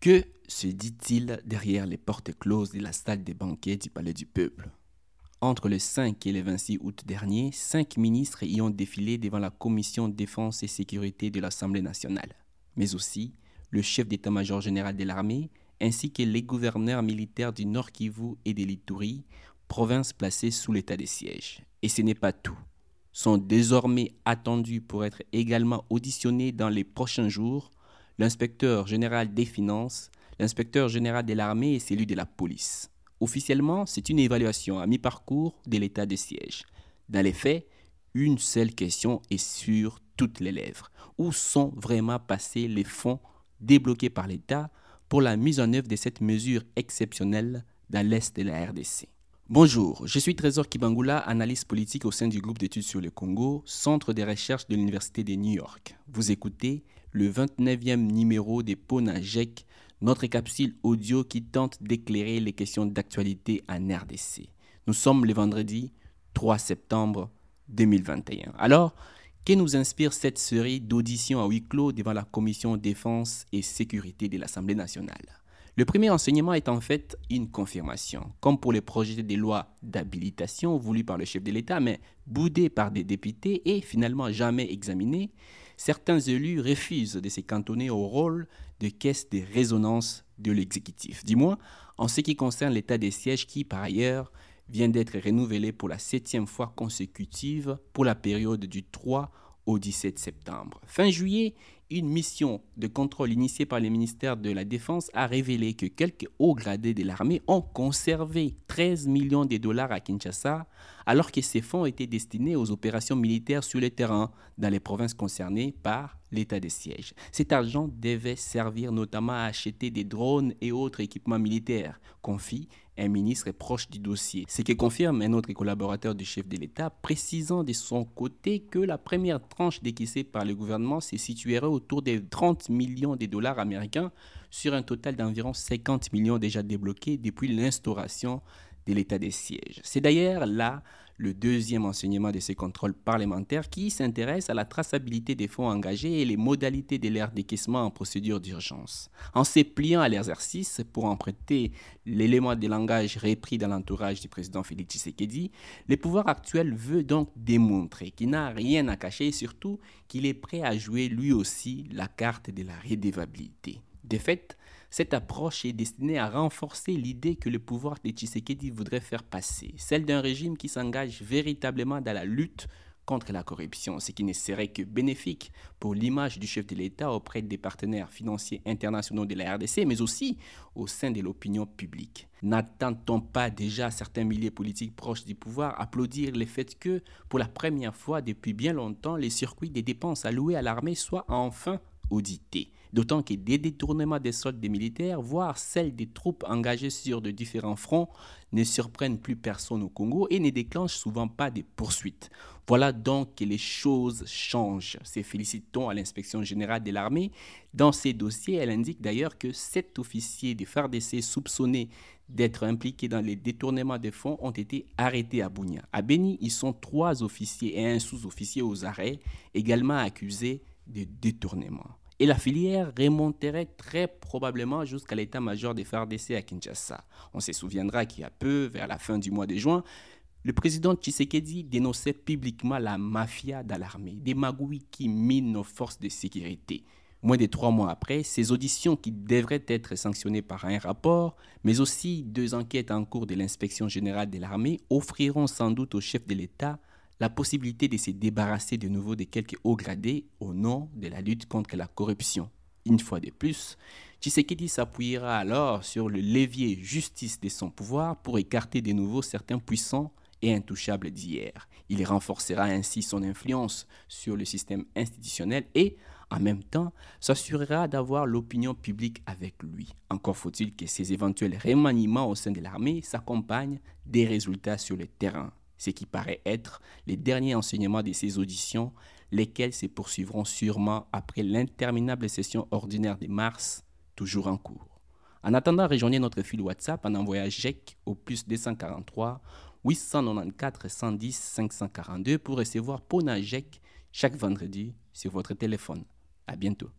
Que se dit-il derrière les portes closes de la salle des banquets du Palais du Peuple? Entre le 5 et le 26 août dernier, cinq ministres y ont défilé devant la Commission défense et sécurité de l'Assemblée nationale, mais aussi le chef d'état-major général de l'armée, ainsi que les gouverneurs militaires du Nord Kivu et de l'Ituri, provinces placées sous l'état de siège. Et ce n'est pas tout. Sont désormais attendus pour être également auditionnés dans les prochains jours l'inspecteur général des finances, l'inspecteur général de l'armée et celui de la police. Officiellement, c'est une évaluation à mi-parcours de l'état de siège. Dans les faits, une seule question est sur toutes les lèvres. Où sont vraiment passés les fonds débloqués par l'État pour la mise en œuvre de cette mesure exceptionnelle dans l'Est de la RDC Bonjour, je suis Trésor Kibangula, analyste politique au sein du groupe d'études sur le Congo, centre de recherche de l'Université de New York. Vous écoutez le 29e numéro des Ponajek, notre capsule audio qui tente d'éclairer les questions d'actualité en RDC. Nous sommes le vendredi 3 septembre 2021. Alors, que nous inspire cette série d'auditions à huis clos devant la Commission défense et sécurité de l'Assemblée nationale? Le premier enseignement est en fait une confirmation, comme pour les projets de loi d'habilitation voulus par le chef de l'État, mais boudés par des députés et finalement jamais examinés, certains élus refusent de se cantonner au rôle de caisse de résonance de l'exécutif. Du moins, en ce qui concerne l'état des sièges qui, par ailleurs, vient d'être renouvelé pour la septième fois consécutive pour la période du 3 au 17 septembre. Fin juillet, une mission de contrôle initiée par le ministère de la Défense a révélé que quelques hauts gradés de l'armée ont conservé 13 millions de dollars à Kinshasa, alors que ces fonds étaient destinés aux opérations militaires sur le terrain dans les provinces concernées par l'état de siège. Cet argent devait servir notamment à acheter des drones et autres équipements militaires, confie un ministre proche du dossier. Ce qui confirme un autre collaborateur du chef de l'État, précisant de son côté que la première tranche décaissée par le gouvernement se situerait autour des 30 millions de dollars américains sur un total d'environ 50 millions déjà débloqués depuis l'instauration de l'état des sièges. C'est d'ailleurs là le deuxième enseignement de ces contrôles parlementaires qui s'intéresse à la traçabilité des fonds engagés et les modalités de leur décaissement en procédure d'urgence. En se pliant à l'exercice pour emprunter l'élément de langage repris dans l'entourage du président Félix Tshisekedi, le pouvoir actuel veut donc démontrer qu'il n'a rien à cacher et surtout qu'il est prêt à jouer lui aussi la carte de la rédévabilité. De fait, cette approche est destinée à renforcer l'idée que le pouvoir de Tshisekedi voudrait faire passer, celle d'un régime qui s'engage véritablement dans la lutte contre la corruption, ce qui ne serait que bénéfique pour l'image du chef de l'État auprès des partenaires financiers internationaux de la RDC, mais aussi au sein de l'opinion publique. N'attend-on pas déjà certains milliers politiques proches du pouvoir applaudir le fait que, pour la première fois depuis bien longtemps, les circuits des dépenses alloués à l'armée soient enfin audités? D'autant que des détournements des soldes des militaires, voire celles des troupes engagées sur de différents fronts, ne surprennent plus personne au Congo et ne déclenchent souvent pas des poursuites. Voilà donc que les choses changent. Se félicitons à l'inspection générale de l'armée. Dans ces dossiers, elle indique d'ailleurs que sept officiers des FARDC soupçonnés d'être impliqués dans les détournements des fonds ont été arrêtés à Bounia. À Beni, ils sont trois officiers et un sous-officier aux arrêts, également accusés de détournement et la filière remonterait très probablement jusqu'à l'état-major des FARDC à Kinshasa. On se souviendra qu'il y a peu, vers la fin du mois de juin, le président Tshisekedi dénonçait publiquement la mafia dans l'armée, des magouilles qui minent nos forces de sécurité. Moins de trois mois après, ces auditions qui devraient être sanctionnées par un rapport, mais aussi deux enquêtes en cours de l'inspection générale de l'armée, offriront sans doute au chef de l'État la possibilité de se débarrasser de nouveau de quelques hauts gradés au nom de la lutte contre la corruption. Une fois de plus, Tshisekedi s'appuiera alors sur le levier justice de son pouvoir pour écarter de nouveau certains puissants et intouchables d'hier. Il renforcera ainsi son influence sur le système institutionnel et, en même temps, s'assurera d'avoir l'opinion publique avec lui. Encore faut-il que ces éventuels remaniements au sein de l'armée s'accompagnent des résultats sur le terrain ce qui paraît être les derniers enseignements de ces auditions, lesquels se poursuivront sûrement après l'interminable session ordinaire de mars, toujours en cours. En attendant, rejoignez notre fil WhatsApp en envoyant JEC au plus 243 894 110 542 pour recevoir Pona JEC chaque vendredi sur votre téléphone. À bientôt.